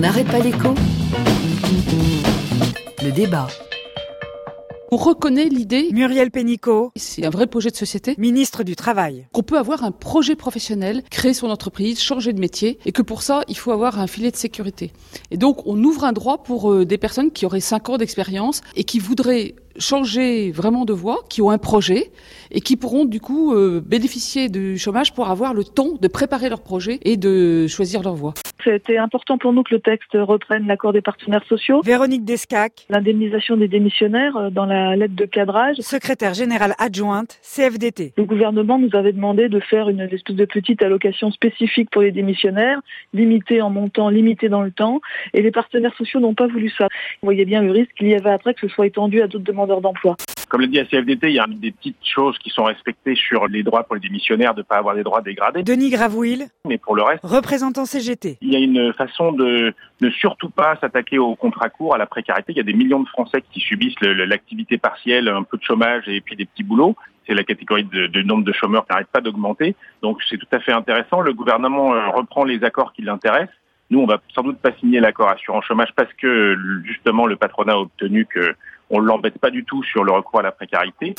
n'arrête pas l'écho. Le débat. On reconnaît l'idée, Muriel Pénicaud, c'est un vrai projet de société, ministre du Travail. qu'on peut avoir un projet professionnel, créer son entreprise, changer de métier, et que pour ça, il faut avoir un filet de sécurité. Et donc, on ouvre un droit pour euh, des personnes qui auraient 5 ans d'expérience et qui voudraient changer vraiment de voie, qui ont un projet et qui pourront du coup euh, bénéficier du chômage pour avoir le temps de préparer leur projet et de choisir leur voie. C'était important pour nous que le texte reprenne l'accord des partenaires sociaux, Véronique Descac, l'indemnisation des démissionnaires euh, dans la lettre de cadrage. secrétaire générale adjointe, CFDT. Le gouvernement nous avait demandé de faire une espèce de petite allocation spécifique pour les démissionnaires, limitée en montant, limitée dans le temps, et les partenaires sociaux n'ont pas voulu ça. Vous voyez bien le risque qu'il y avait après que ce soit étendu à d'autres demandeurs d'emploi. Comme le dit la CFDT, il y a des petites choses qui sont respectées sur les droits pour les démissionnaires de ne pas avoir des droits dégradés. Denis Gravouille, Mais pour le reste, représentant CGT. il y a une façon de ne surtout pas s'attaquer au contrat court, à la précarité. Il y a des millions de Français qui subissent l'activité partielle, un peu de chômage et puis des petits boulots. C'est la catégorie de, de nombre de chômeurs qui n'arrête pas d'augmenter. Donc c'est tout à fait intéressant. Le gouvernement euh, reprend les accords qui l'intéressent. Nous, on va sans doute pas signer l'accord assurance chômage parce que justement le patronat a obtenu que on l'embête pas du tout sur le recours à la précarité.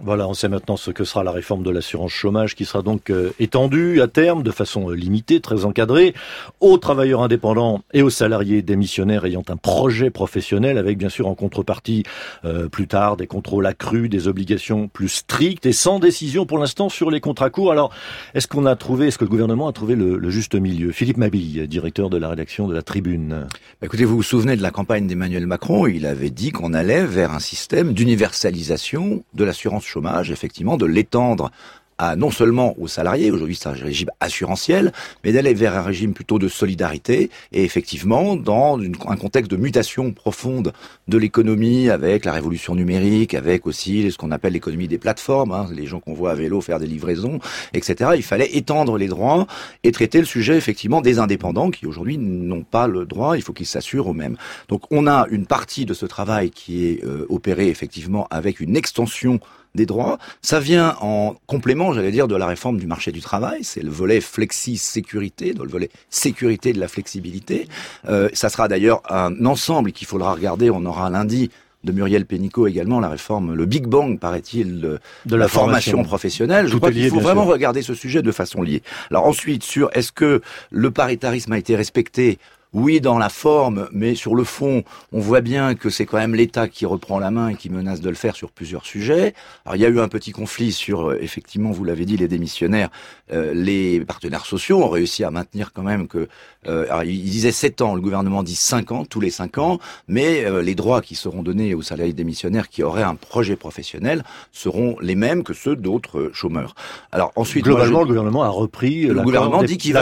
Voilà, on sait maintenant ce que sera la réforme de l'assurance chômage qui sera donc euh, étendue à terme de façon euh, limitée, très encadrée, aux travailleurs indépendants et aux salariés démissionnaires ayant un projet professionnel avec bien sûr en contrepartie euh, plus tard des contrôles accrus, des obligations plus strictes et sans décision pour l'instant sur les contrats courts. Alors, est-ce qu'on a trouvé, est-ce que le gouvernement a trouvé le, le juste milieu? Philippe Mabille, directeur de la rédaction de la Tribune. Bah, vous vous souvenez de la campagne d'Emmanuel Macron? Il avait dit qu'on allait vers un système d'universalisation de l'assurance chômage, effectivement, de l'étendre à non seulement aux salariés, aujourd'hui c'est un régime assurantiel, mais d'aller vers un régime plutôt de solidarité et effectivement dans un contexte de mutation profonde de l'économie avec la révolution numérique, avec aussi ce qu'on appelle l'économie des plateformes, hein, les gens qu'on voit à vélo faire des livraisons, etc. Il fallait étendre les droits et traiter le sujet effectivement des indépendants qui aujourd'hui n'ont pas le droit, il faut qu'ils s'assurent eux-mêmes. Donc on a une partie de ce travail qui est euh, opéré effectivement avec une extension des droits. Ça vient en complément, j'allais dire, de la réforme du marché du travail. C'est le volet flexi-sécurité, le volet sécurité de la flexibilité. Euh, ça sera d'ailleurs un ensemble qu'il faudra regarder. On aura lundi de Muriel Pénicaud également la réforme, le Big Bang, paraît-il, de, la formation, formation. professionnelle. Je Tout crois qu'il faut vraiment sûr. regarder ce sujet de façon liée. Alors ensuite, sur est-ce que le paritarisme a été respecté oui, dans la forme, mais sur le fond, on voit bien que c'est quand même l'État qui reprend la main et qui menace de le faire sur plusieurs sujets. Alors, il y a eu un petit conflit sur, euh, effectivement, vous l'avez dit, les démissionnaires. Euh, les partenaires sociaux ont réussi à maintenir quand même que, euh, alors, ils disaient 7 ans, le gouvernement dit 5 ans, tous les 5 ans, mais euh, les droits qui seront donnés aux salariés démissionnaires qui auraient un projet professionnel seront les mêmes que ceux d'autres euh, chômeurs. Alors ensuite, moi, je- Globalement, le gouvernement a repris le l'accord gouvernement des- dit qu'il va,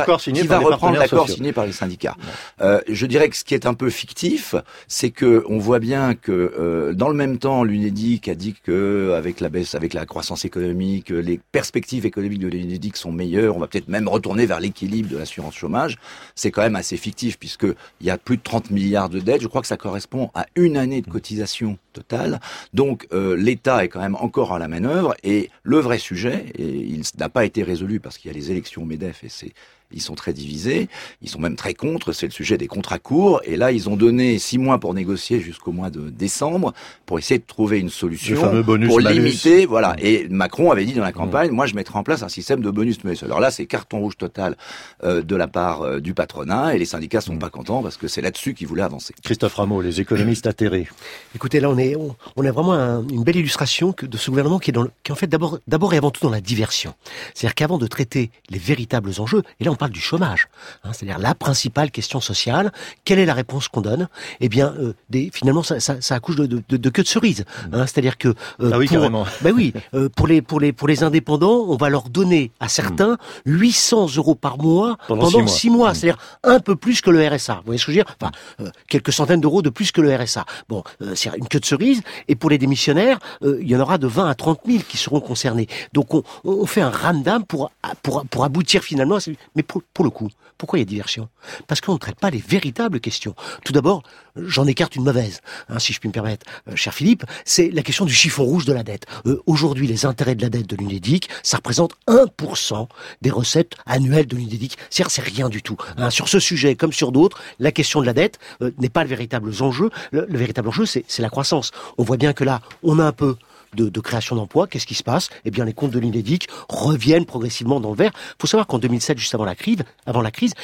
reprendre l'accord signé par les syndicats. Euh, je dirais que ce qui est un peu fictif, c'est que on voit bien que euh, dans le même temps, l'Unédic a dit que avec la baisse, avec la croissance économique, les perspectives économiques de l'Unédic sont meilleures. On va peut-être même retourner vers l'équilibre de l'assurance chômage. C'est quand même assez fictif puisque il y a plus de 30 milliards de dettes. Je crois que ça correspond à une année de cotisation totale. Donc euh, l'État est quand même encore à la manœuvre et le vrai sujet, et il n'a pas été résolu parce qu'il y a les élections Medef et c'est ils sont très divisés, ils sont même très contre, c'est le sujet des contrats courts, et là ils ont donné six mois pour négocier jusqu'au mois de décembre, pour essayer de trouver une Le solution pour malus. limiter, voilà. Et Macron avait dit dans la campagne, moi je mettrai en place un système de bonus malus. Alors là c'est carton rouge total euh, de la part euh, du patronat, et les syndicats sont pas contents parce que c'est là-dessus qu'ils voulaient avancer. Christophe Rameau, les économistes atterrés. Écoutez, là, on est, on, on a vraiment un- une belle illustration que, de ce gouvernement qui est, dans le- qui est en fait d'abord, d'abord et avant tout dans la diversion. C'est-à-dire qu'avant de traiter les véritables enjeux, et là on parle du chômage, hein, c'est-à-dire la principale question sociale, quelle est la réponse qu'on donne Eh bien, euh, des, finalement, ça, ça, ça accouche de, de, de, de queue de cerise. Hein, c'est-à-dire que euh, Ah oui, pour, ben oui, euh, pour les pour les pour les indépendants, on va leur donner à certains 800 euros par mois Pendant pendant, six six mois, c'est-à-dire un peu plus que le RSA. Vous voyez ce que je veux dire? Enfin, euh, quelques centaines d'euros de plus que le RSA. Bon, euh, c'est une queue de cerise. Et pour les démissionnaires, euh, il y en aura de 20 à 30 000 qui seront concernés. Donc on, on fait un ramdam pour, pour, pour aboutir finalement à... Mais pour, le coup, pourquoi il y a diversion? Parce qu'on ne traite pas les véritables questions. Tout d'abord, j'en écarte une mauvaise, hein, si je puis me permettre, euh, cher Philippe, c'est la question du chiffon rouge de la dette. Euh, Aujourd'hui, les intérêts de la dette de l'UNEDIC, ça représente 1% des recettes annuelles de l'UNEDIC. C'est-à-dire, c'est rien du tout. Hein. Sur ce sujet, comme sur d'autres, la question de la dette euh, n'est pas le véritable enjeu. Le véritable enjeu, c'est la croissance. On voit bien que là, on a un peu de, de création d'emplois, qu'est-ce qui se passe? Eh bien, les comptes de l'UNEDIC reviennent progressivement dans le vert. Il faut savoir qu'en 2007, juste avant la crise, avant la crise,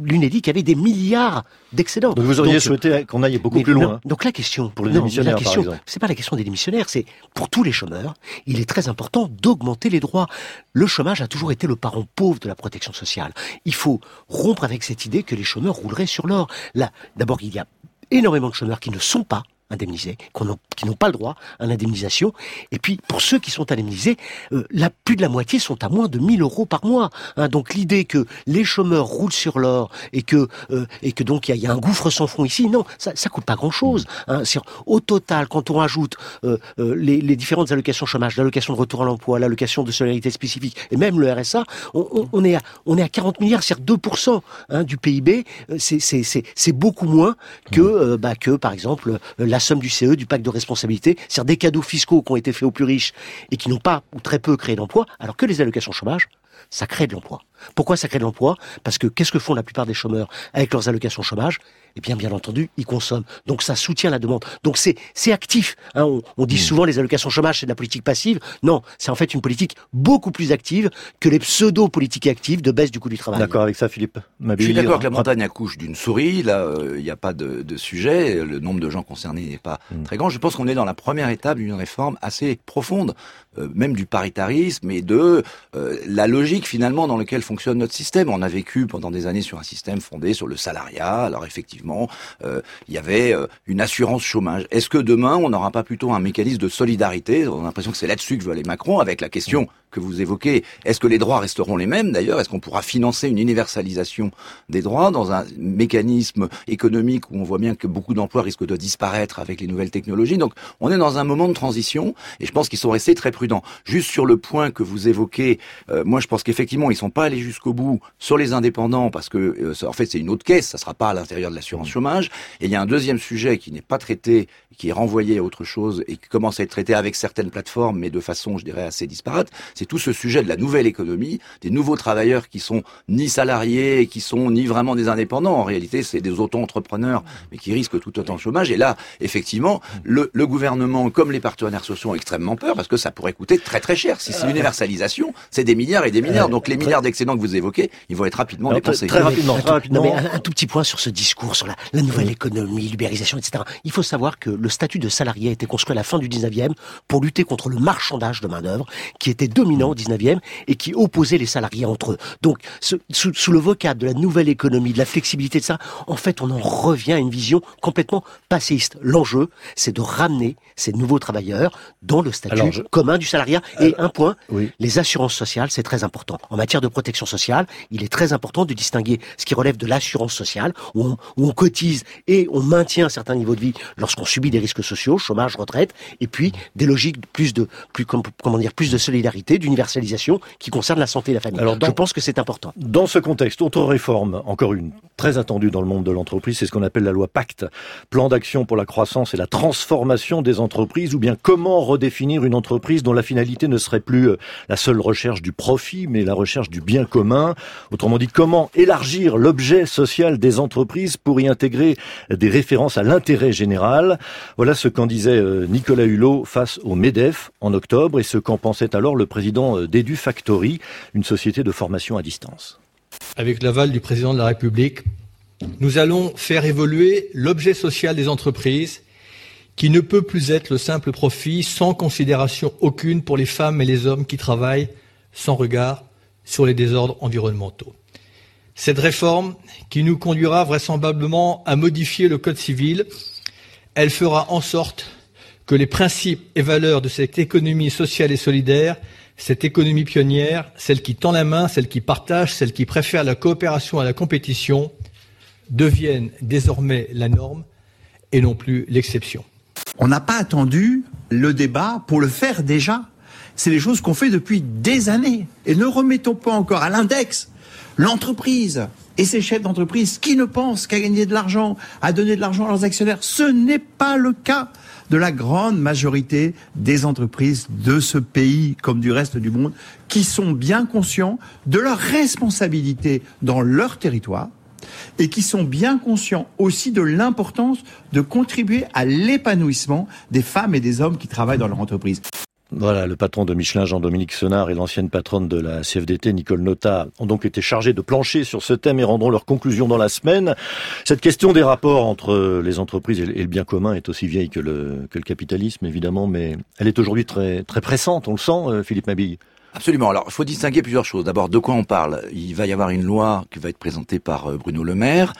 l'UNEDIC avait des milliards d'excédents. Donc vous auriez donc, souhaité qu'on aille beaucoup plus loin. donc la question pour les non, démissionnaires, la question. C'est pas la question des démissionnaires, c'est pour tous les chômeurs. Il est très important d'augmenter les droits. Le chômage a toujours été le parent pauvre de la protection sociale. Il faut rompre avec cette idée que les chômeurs rouleraient sur l'or. Là, d'abord, il y a énormément de chômeurs qui ne sont pas indemnisés, qui n'ont pas le droit à l'indemnisation. Et puis, pour ceux qui sont indemnisés, euh, la, plus de la moitié sont à moins de 1000 euros par mois. Hein, donc l'idée que les chômeurs roulent sur l'or et que euh, et que donc il y, y, a un gouffre sans fond ici, non, ça, ça coûte pas grand-chose. Hein. Au total, quand on rajoute euh, les, les, différentes allocations chômage, l'allocation de retour à l'emploi, l'allocation de solidarité spécifique et même le RSA, on, on, on est à on est à 40 milliards, c'est-à-dire 2% hein, du PIB. C'est beaucoup moins que bah, que par exemple la la somme du CE, du pacte de responsabilité, c'est-à-dire des cadeaux fiscaux qui ont été faits aux plus riches et qui n'ont pas ou très peu créé d'emploi, alors que les allocations chômage, ça crée de l'emploi. Pourquoi ça crée de l'emploi? Parce que qu'est-ce que font la plupart des chômeurs avec leurs allocations chômage? Eh bien, bien entendu, ils consomment. Donc ça soutient la demande. Donc c'est c'est actif. Hein. On, on, dit mmh. souvent les allocations chômage c'est de la politique passive. Non, c'est en fait une politique beaucoup plus active que les pseudo-politiques actives de baisse du coût du travail. D'accord avec ça, Philippe. Je suis d'accord que la montagne accouche d'une souris. Là, il euh, n'y a pas de, de, sujet. Le nombre de gens concernés n'est pas mmh. très grand. Je pense qu'on est dans la première étape d'une réforme assez profonde, euh, même du paritarisme et de euh, la logique finalement dans laquelle fonctionne notre système. On a vécu pendant des années sur un système fondé sur le salariat. Alors effectivement, euh, il y avait euh, une assurance chômage. Est-ce que demain, on n'aura pas plutôt un mécanisme de solidarité? On a l'impression que c'est là-dessus que veut aller Macron, avec la question que vous évoquez. Est-ce que les droits resteront les mêmes d'ailleurs? Est-ce qu'on pourra financer une universalisation des droits dans un mécanisme économique où on voit bien que beaucoup d'emplois risquent de disparaître avec les nouvelles technologies? Donc on est dans un moment de transition et je pense qu'ils sont restés très prudents. Juste sur le point que vous évoquez, euh, moi je pense qu'effectivement ils sont pas allés jusqu'au bout sur les indépendants parce que euh, en fait c'est une autre caisse, ça sera pas à l'intérieur de l'assurance chômage. Et il y a un deuxième sujet qui n'est pas traité, qui est renvoyé à autre chose et qui commence à être traité avec certaines plateformes, mais de façon je dirais assez disparate c'est tout ce sujet de la nouvelle économie, des nouveaux travailleurs qui sont ni salariés, qui sont ni vraiment des indépendants. En réalité, c'est des auto-entrepreneurs, mais qui risquent tout autant de chômage. Et là, effectivement, le, le, gouvernement, comme les partenaires sociaux, ont extrêmement peur parce que ça pourrait coûter très très cher. Si c'est l'universalisation, c'est des milliards et des milliards. Donc les milliards d'excédents que vous évoquez, ils vont être rapidement Alors, dépensés. Très, très rapidement. Très rapidement. Non, mais un, un, tout petit point sur ce discours, sur la, la nouvelle économie, l'ubérisation, etc. Il faut savoir que le statut de salarié a été construit à la fin du 19e pour lutter contre le marchandage de main-d'œuvre qui était dominant au 19e et qui opposait les salariés entre eux. Donc, ce, sous, sous, le vocable de la nouvelle économie, de la flexibilité de ça, en fait, on en revient à une vision complètement passéiste. L'enjeu, c'est de ramener ces nouveaux travailleurs dans le statut Alors, je... commun du salariat. Et un point, oui. les assurances sociales, c'est très important. En matière de protection sociale, il est très important de distinguer ce qui relève de l'assurance sociale, où on, où on cotise et on maintient un certain niveau de vie lorsqu'on subit des risques sociaux, chômage, retraite, et puis des logiques plus de, plus, comment dire, plus de solidarité, d'universalisation qui concerne la santé et la famille. Alors dans, je pense que c'est important. Dans ce contexte, autre réforme, encore une, très attendue dans le monde de l'entreprise, c'est ce qu'on appelle la loi Pacte, plan d'action pour la croissance et la transformation des entreprises, ou bien comment redéfinir une entreprise dont la finalité ne serait plus la seule recherche du profit, mais la recherche du bien commun. Autrement dit, comment élargir l'objet social des entreprises pour y intégrer des références à l'intérêt général. Voilà ce qu'en disait Nicolas Hulot face au MEDEF en octobre et ce qu'en pensait alors le président Factory, une société de formation à distance. Avec l'aval du président de la République, nous allons faire évoluer l'objet social des entreprises qui ne peut plus être le simple profit sans considération aucune pour les femmes et les hommes qui travaillent sans regard sur les désordres environnementaux. Cette réforme, qui nous conduira vraisemblablement à modifier le Code civil, elle fera en sorte que les principes et valeurs de cette économie sociale et solidaire, cette économie pionnière, celle qui tend la main, celle qui partage, celle qui préfère la coopération à la compétition, deviennent désormais la norme et non plus l'exception. On n'a pas attendu le débat pour le faire déjà. C'est les choses qu'on fait depuis des années. Et ne remettons pas encore à l'index l'entreprise et ces chefs d'entreprise qui ne pensent qu'à gagner de l'argent, à donner de l'argent à leurs actionnaires. Ce n'est pas le cas de la grande majorité des entreprises de ce pays comme du reste du monde qui sont bien conscients de leur responsabilité dans leur territoire et qui sont bien conscients aussi de l'importance de contribuer à l'épanouissement des femmes et des hommes qui travaillent dans leur entreprise. Voilà, le patron de Michelin, Jean-Dominique Senard, et l'ancienne patronne de la CFDT, Nicole Nota, ont donc été chargés de plancher sur ce thème et rendront leurs conclusions dans la semaine. Cette question des rapports entre les entreprises et le bien commun est aussi vieille que le, que le capitalisme, évidemment, mais elle est aujourd'hui très, très pressante, on le sent, euh, Philippe Mabille. Absolument. Alors, il faut distinguer plusieurs choses. D'abord, de quoi on parle? Il va y avoir une loi qui va être présentée par euh, Bruno Le Maire,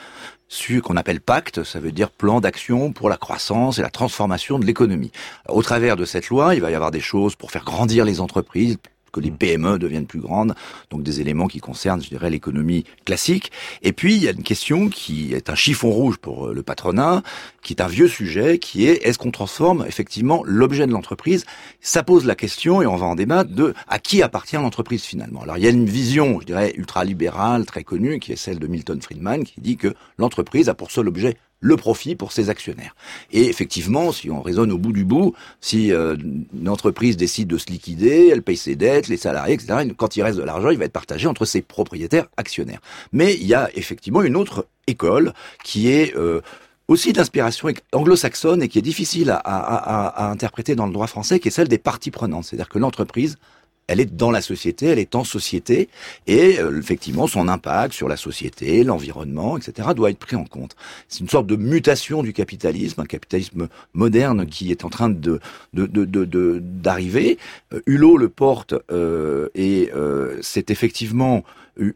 qu'on appelle pacte, ça veut dire plan d'action pour la croissance et la transformation de l'économie. Au travers de cette loi, il va y avoir des choses pour faire grandir les entreprises, que les PME deviennent plus grandes, donc des éléments qui concernent, je dirais, l'économie classique. Et puis, il y a une question qui est un chiffon rouge pour euh, le patronat, qui est un vieux sujet, qui est est-ce qu'on transforme effectivement l'objet de l'entreprise? Ça pose la question, et on va en débattre, de à qui appartient l'entreprise finalement? Alors, il y a une vision, je dirais, ultralibérale, très connue, qui est celle de Milton Friedman, qui dit que l'entreprise a pour seul objet le profit pour ses actionnaires. Et effectivement, si on raisonne au bout du bout, si euh, une entreprise décide de se liquider, elle paye ses dettes, les salariés, etc., quand il reste de l'argent, il va être partagé entre ses propriétaires actionnaires. Mais il y a effectivement une autre école qui est... Euh, aussi d'inspiration anglo-saxonne et qui est difficile à, à, interpréter dans le droit français, qui est celle des parties prenantes. C'est-à-dire que l'entreprise elle est dans la société, elle est en société, et euh, effectivement, son impact sur la société, l'environnement, etc., doit être pris en compte. C'est une sorte de mutation du capitalisme, un capitalisme moderne qui est en train de d'arriver. De, euh, Hulot le porte, euh, et c'est effectivement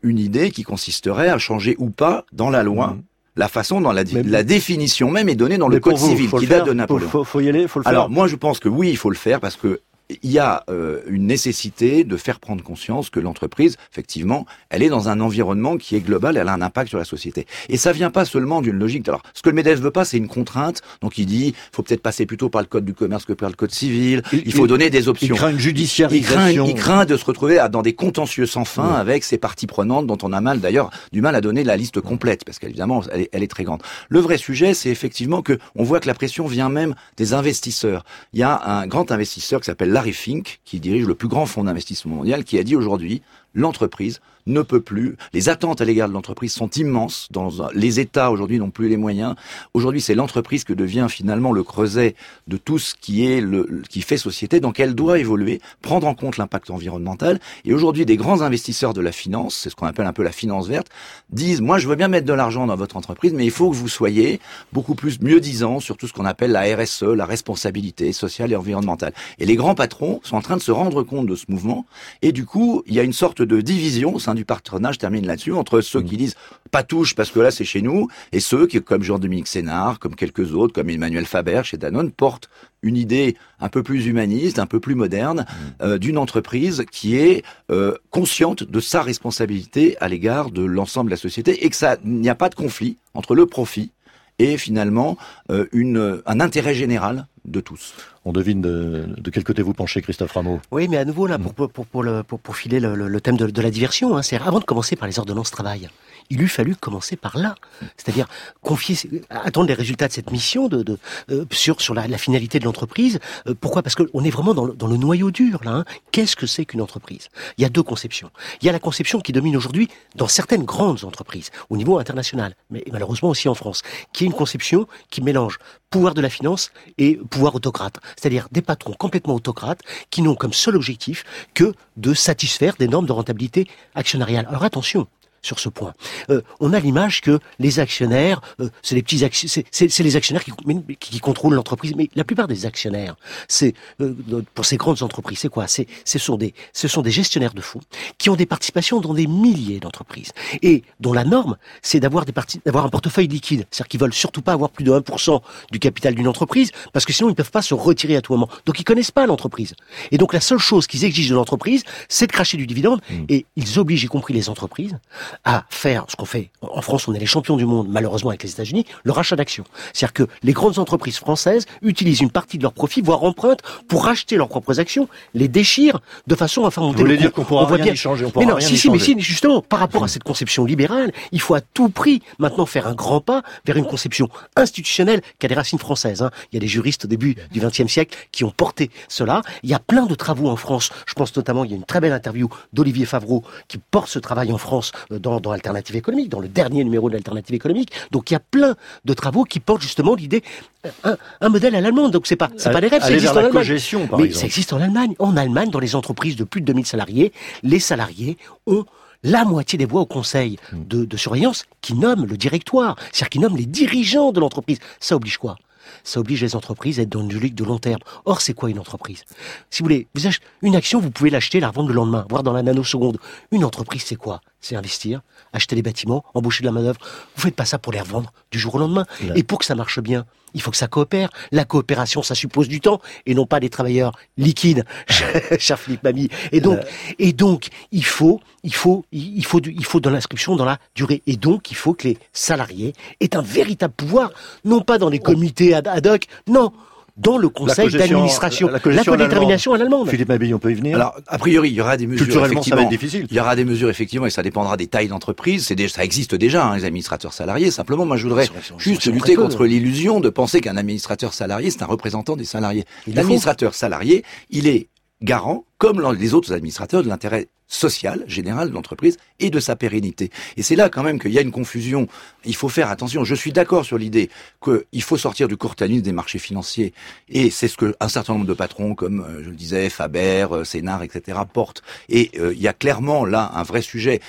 une idée qui consisterait à changer ou pas dans la loi. Mmh. la façon dont la, la, définition même est donnée dans le code civil qui date de Napoléon. Faut, faut, y aller, faut le faire. Alors moi je pense que oui, il faut le faire parce que il y a euh, une nécessité de faire prendre conscience que l'entreprise, effectivement, elle est dans un environnement qui est global, elle a un impact sur la société. Et ça vient pas seulement d'une logique. Alors, ce que le MEDEF veut pas, c'est une contrainte. Donc, il dit, faut peut-être passer plutôt par le code du commerce que par le code civil. Il, faut donner des options. Il craint une judiciarisation. Il craint, de se retrouver dans des contentieux sans fin avec ces parties prenantes dont on a mal, d'ailleurs, du mal à donner la liste complète parce qu'évidemment, elle, est, elle est très grande. Le vrai sujet, c'est effectivement que on voit que la pression vient même des investisseurs. Il y a un grand investisseur qui s'appelle Larry Fink, qui dirige le plus grand fonds d'investissement mondial, qui a dit aujourd'hui, l'entreprise ne peut plus. Les attentes à l'égard de l'entreprise sont immenses. Dans les États aujourd'hui n'ont plus les moyens. Aujourd'hui, c'est l'entreprise que devient finalement le creuset de tout ce qui est le qui fait société. Donc, elle doit évoluer, prendre en compte l'impact environnemental. Et aujourd'hui, des grands investisseurs de la finance, c'est ce qu'on appelle un peu la finance verte, disent moi, je veux bien mettre de l'argent dans votre entreprise, mais il faut que vous soyez beaucoup plus mieux disant sur tout ce qu'on appelle la RSE, la responsabilité sociale et environnementale. Et les grands patrons sont en train de se rendre compte de ce mouvement. Et du coup, il y a une sorte de division au sein du patronage, termine là-dessus, entre ceux qui mm. disent pas touche parce que là c'est chez nous, et ceux qui, comme Jean-Dominique Sénard, comme quelques autres, comme Emmanuel Faber chez Danone, portent une idée un peu plus humaniste, un peu plus moderne, mm. euh, d'une entreprise qui est euh, consciente de sa responsabilité à l'égard de l'ensemble de la société et que ça n'y a pas de conflit entre le profit et finalement euh, une, un intérêt général de tous. On devine de, de, quel côté vous penchez, Christophe Rameau. Oui, mais à nouveau, là, pour, pour, pour, le, pour, filer le, le, thème de, de la diversion, hein, c'est avant de commencer par les ordonnances travail il eût fallu commencer par là, c'est-à-dire confier, attendre les résultats de cette mission de, de euh, sur sur la, la finalité de l'entreprise. Euh, pourquoi? Parce qu'on est vraiment dans le, dans le noyau dur là. Hein. Qu'est-ce que c'est qu'une entreprise? Il y a deux conceptions. Il y a la conception qui domine aujourd'hui dans certaines grandes entreprises au niveau international, mais malheureusement aussi en France, qui est une conception qui mélange pouvoir de la finance et pouvoir autocrate, c'est-à-dire des patrons complètement autocrates qui n'ont comme seul objectif que de satisfaire des normes de rentabilité actionnariale. Alors attention, sur ce point. Euh, on a l'image que les actionnaires, euh, c'est les petits c'est les actionnaires qui, qui, contrôlent l'entreprise. Mais la plupart des actionnaires, c'est euh, pour ces grandes entreprises, c'est quoi? C'est ce sont des ce sont des gestionnaires de fonds qui ont des participations dans des milliers d'entreprises et dont la norme, c'est d'avoir des d'avoir un portefeuille liquide, c'est-à-dire qu'ils veulent surtout pas avoir plus de 1% du capital d'une entreprise parce que sinon ils peuvent pas se retirer à tout moment. Donc ils connaissent pas l'entreprise. Et donc la seule chose qu'ils exigent de l'entreprise, c'est de cracher du dividende mmh. et ils obligent, y compris les entreprises, à faire ce qu'on fait. En France, on est les champions du monde, malheureusement avec les États-Unis, le rachat d'actions. C'est-à-dire que les grandes entreprises françaises utilisent une partie de leurs profits, voire empruntent, pour racheter leurs propres actions, les déchirent de façon à faire monter Vous voulez le dire qu'on pourra On rien bien- y changer, on mais pourra non, rien si, si, mais si, justement, par rapport à cette conception libérale, il faut à tout prix maintenant faire un grand pas vers une conception institutionnelle qui a des racines françaises. hein. Il y a des juristes au début du XXe siècle qui ont porté cela. Il y a plein de travaux en France. Je pense notamment, il y a une très belle interview d'Olivier Favreau qui porte ce travail en France euh, dans, dans Alternative économique, dans le dernier numéro de l'Alternative économique. Donc il y a plein de travaux qui portent justement l'idée euh, un, un modèle à l'allemande. Donc c'est pas c'est pas des rêves, ça existe en la Allemagne. par Mais exemple. ça existe en Allemagne. En Allemagne, dans les entreprises de plus de 2000 salariés, les salariés ont la moitié des voix au conseil de, de surveillance qui nomme le directoire, c'est-à-dire qui nomme les dirigeants de l'entreprise. Ça oblige quoi? Ça oblige les entreprises à être dans une logique de long terme. Or, c'est quoi une entreprise? Si vous voulez, vous achetez une action, vous pouvez l'acheter, la revendre le lendemain, voire dans la nanoseconde. Une entreprise, c'est quoi? C'est investir, acheter des bâtiments, embaucher de la main-d'œuvre. Vous faites pas ça pour les revendre du jour au lendemain. Et pour que ça marche bien, il faut que ça coopère. La coopération, ça suppose du temps et non pas des travailleurs liquides, cher Philippe Mamie. Et donc, et donc, il faut, il faut, il faut, il faut de l'inscription dans la durée. Et donc, il faut que les salariés aient un véritable pouvoir, non pas dans les comités ad hoc, non, dans le conseil d'administration, la codétermination à l'allemande. Philippe Mabille, on peut y venir Alors, a priori, il y aura des mesures. Culturellement, ça va être effectivement. difficile. Il y aura des mesures effectivement et ça dépendra des tailles d'entreprise. C'est déjà, ça existe déjà, hein, les administrateurs salariés. Simplement, moi, je voudrais sont- juste lutter peu, contre l'illusion de penser qu'un administrateur salarié c'est un représentant des salariés. L'administrateur salarié, il est garant, comme les autres administrateurs, de l'intérêt social général de l'entreprise et de sa pérennité. Et c'est là quand même qu'il y a une confusion. Il faut faire attention. Je suis d'accord sur l'idée qu'il faut sortir du courtanisme des marchés financiers. Et c'est ce que un certain nombre de patrons, comme euh, je le disais, Faber, euh, Sénard, etc., portent. Et euh, il y a clairement là un vrai sujet.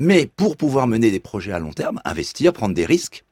Mais pour pouvoir mener des projets à long terme, investir, prendre des risques,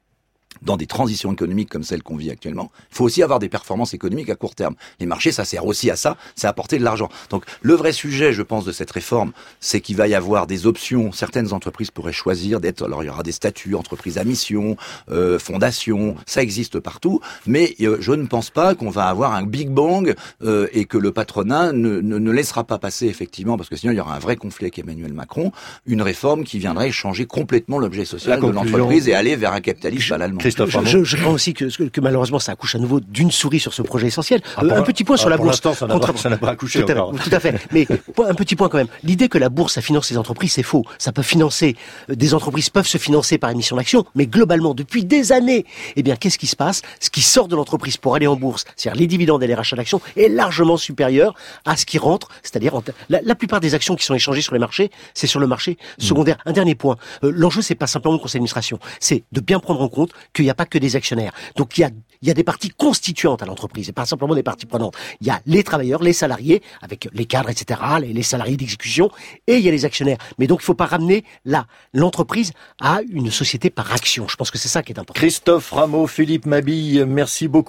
dans des transitions économiques comme celles qu'on vit actuellement, il faut aussi avoir des performances économiques à court terme. Les marchés, ça sert aussi à ça, c'est apporter de l'argent. Donc le vrai sujet, je pense, de cette réforme, c'est qu'il va y avoir des options. Certaines entreprises pourraient choisir d'être, alors il y aura des statuts, entreprises à mission, euh, fondations, ça existe partout, mais euh, je ne pense pas qu'on va avoir un big bang euh, et que le patronat ne, ne, ne laissera pas passer effectivement, parce que sinon il y aura un vrai conflit avec Emmanuel Macron, une réforme qui viendrait changer complètement l'objet social de l'entreprise et aller vers un capitalisme à l'allemand. Christophe Je, je, je crois aussi que, que, que malheureusement ça accouche à nouveau d'une souris sur ce projet essentiel. Ah, Euh, un petit point sur ah, la pour bourse. l'instant, ça n'a Contre- ça n'a pas accouché tout à, encore. Tout à fait. Mais un petit point quand même. L'idée que la bourse, ça finance les entreprises, c'est faux. Ça peut financer, euh, des entreprises peuvent se financer par émission d'actions, mais globalement, depuis des années, eh bien, qu'est-ce qui se passe? Ce qui sort de l'entreprise pour aller en bourse, c'est-à-dire les dividendes et les rachats d'actions, est largement supérieur à ce qui rentre, c'est-à-dire la, la plupart des actions qui sont échangées sur les marchés, c'est sur le marché secondaire. Un dernier point. Euh, L'enjeu, c'est pas simplement le conseil d'administration, c'est de bien prendre en compte qu'il n'y a pas que des actionnaires. Donc, il y a, il des parties constituantes à l'entreprise, et pas simplement des parties prenantes. Il y a les travailleurs, les salariés, avec les cadres, etc., les, salariés d'exécution, et il y a les actionnaires. Mais donc, il faut pas ramener là l'entreprise à une société par action. Je pense que c'est ça qui est important. Christophe Rameau, Philippe Mabille, merci beaucoup.